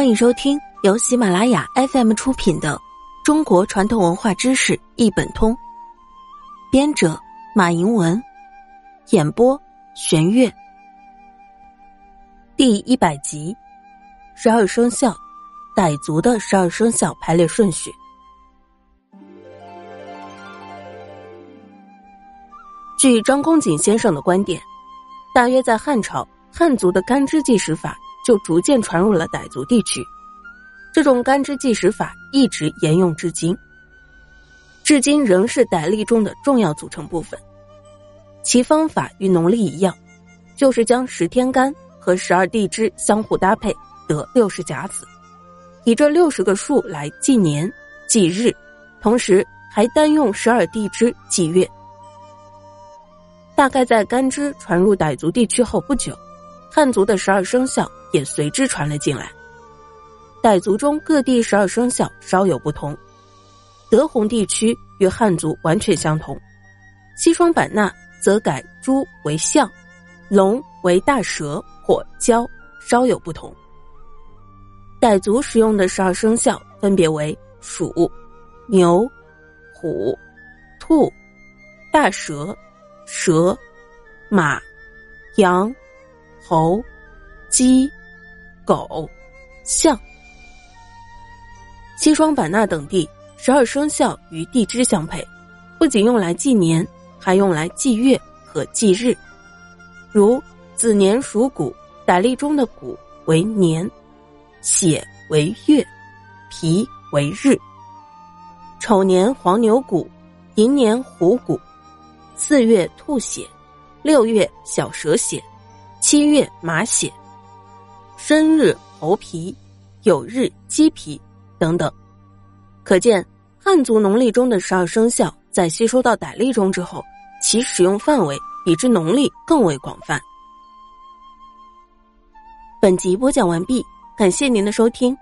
欢迎收听由喜马拉雅 FM 出品的《中国传统文化知识一本通》，编者马迎文，演播玄月。第一百集，十二生肖，傣族的十二生肖排列顺序。据张公瑾先生的观点，大约在汉朝，汉族的干支计时法。就逐渐传入了傣族地区，这种干支计时法一直沿用至今，至今仍是傣历中的重要组成部分。其方法与农历一样，就是将十天干和十二地支相互搭配，得六十甲子，以这六十个数来计年、计日，同时还单用十二地支计月。大概在干支传入傣族地区后不久，汉族的十二生肖。也随之传了进来。傣族中各地十二生肖稍有不同，德宏地区与汉族完全相同，西双版纳则改猪为象，龙为大蛇或蛟，稍有不同。傣族使用的十二生肖分别为鼠、牛、虎、兔、大蛇、蛇、马、羊、猴、鸡。狗、象、西双版纳等地十二生肖与地支相配，不仅用来纪年，还用来祭月和祭日。如子年属谷，傣历中的谷为年，血为月，皮为日。丑年黄牛谷，寅年虎谷，四月兔血，六月小蛇血，七月马血。生日猴皮，酉日鸡皮，等等，可见汉族农历中的十二生肖在吸收到傣历中之后，其使用范围比之农历更为广泛。本集播讲完毕，感谢您的收听。